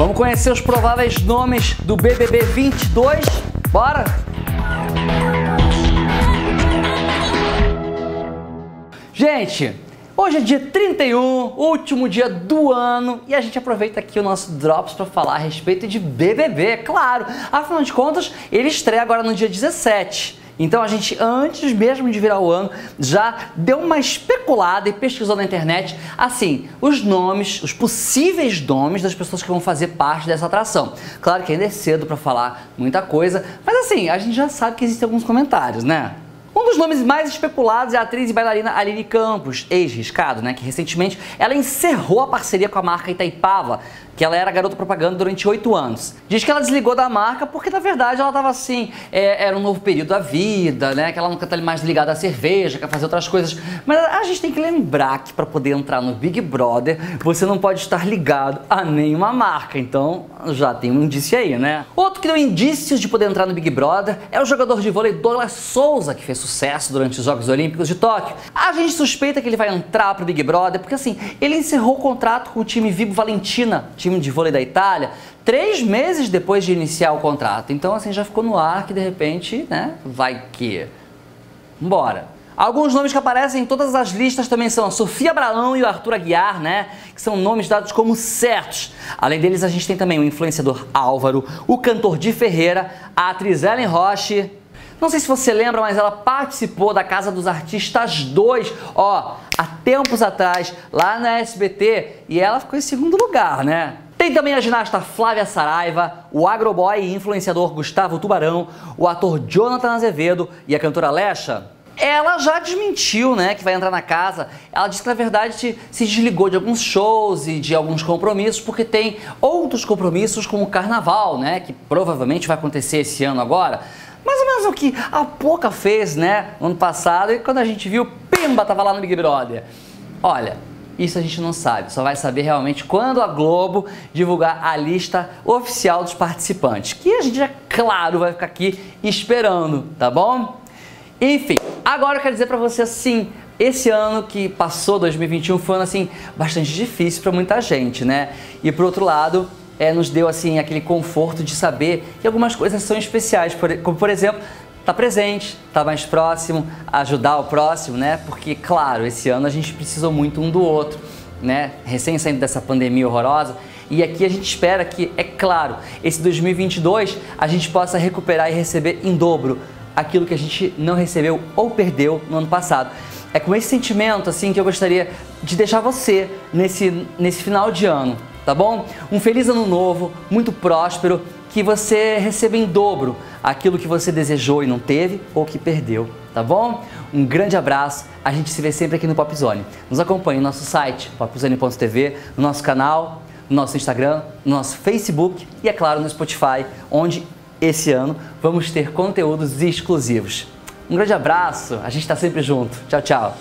Vamos conhecer os prováveis nomes do BBB 22? Bora? Gente, hoje é dia 31, último dia do ano, e a gente aproveita aqui o nosso Drops para falar a respeito de BBB, claro. Afinal de contas, ele estreia agora no dia 17. Então a gente, antes mesmo de virar o ano, já deu uma especulada e pesquisou na internet, assim, os nomes, os possíveis nomes das pessoas que vão fazer parte dessa atração. Claro que ainda é cedo para falar muita coisa, mas assim, a gente já sabe que existem alguns comentários, né? Dos nomes mais especulados é a atriz e bailarina Aline Campos, ex-riscado, né? Que recentemente ela encerrou a parceria com a marca Itaipava, que ela era garota propaganda durante oito anos. Diz que ela desligou da marca porque, na verdade, ela estava assim, é, era um novo período da vida, né? Que ela nunca está mais ligada à cerveja, quer fazer outras coisas. Mas a gente tem que lembrar que para poder entrar no Big Brother, você não pode estar ligado a nenhuma marca. Então, já tem um indício aí, né? Outro que deu indícios de poder entrar no Big Brother é o jogador de vôlei Douglas Souza, que fez sucesso durante os Jogos Olímpicos de Tóquio. A gente suspeita que ele vai entrar pro Big Brother porque, assim, ele encerrou o contrato com o time Vivo Valentina, time de vôlei da Itália, três meses depois de iniciar o contrato. Então, assim, já ficou no ar que de repente, né, vai que. Bora. Alguns nomes que aparecem em todas as listas também são a Sofia Abraão e o Arthur Aguiar, né? Que são nomes dados como certos. Além deles, a gente tem também o influenciador Álvaro, o cantor Di Ferreira, a atriz Ellen Roche. Não sei se você lembra, mas ela participou da Casa dos Artistas 2, ó, há tempos atrás, lá na SBT, e ela ficou em segundo lugar, né? Tem também a ginasta Flávia Saraiva, o agroboy e influenciador Gustavo Tubarão, o ator Jonathan Azevedo e a cantora Lecha. Ela já desmentiu, né, que vai entrar na casa. Ela disse que na verdade se desligou de alguns shows e de alguns compromissos porque tem outros compromissos como o carnaval, né, que provavelmente vai acontecer esse ano agora. Menos o que a Poca fez, né, no ano passado e quando a gente viu, pimba, tava lá no Big Brother. Olha, isso a gente não sabe, só vai saber realmente quando a Globo divulgar a lista oficial dos participantes, que a gente, é claro, vai ficar aqui esperando, tá bom? Enfim, agora eu quero dizer para você assim, esse ano que passou, 2021, foi um ano assim bastante difícil para muita gente, né? E por outro lado, é, nos deu assim aquele conforto de saber que algumas coisas são especiais, como por exemplo estar tá presente, estar tá mais próximo, ajudar o próximo, né? Porque, claro, esse ano a gente precisou muito um do outro, né? Recém saindo dessa pandemia horrorosa. E aqui a gente espera que, é claro, esse 2022 a gente possa recuperar e receber em dobro aquilo que a gente não recebeu ou perdeu no ano passado. É com esse sentimento assim que eu gostaria de deixar você nesse, nesse final de ano, tá bom? Um feliz ano novo, muito próspero, que você receba em dobro aquilo que você desejou e não teve ou que perdeu, tá bom? Um grande abraço, a gente se vê sempre aqui no Popzone. Nos acompanhe no nosso site, popzone.tv, no nosso canal, no nosso Instagram, no nosso Facebook e, é claro, no Spotify, onde esse ano vamos ter conteúdos exclusivos. Um grande abraço, a gente está sempre junto. Tchau, tchau.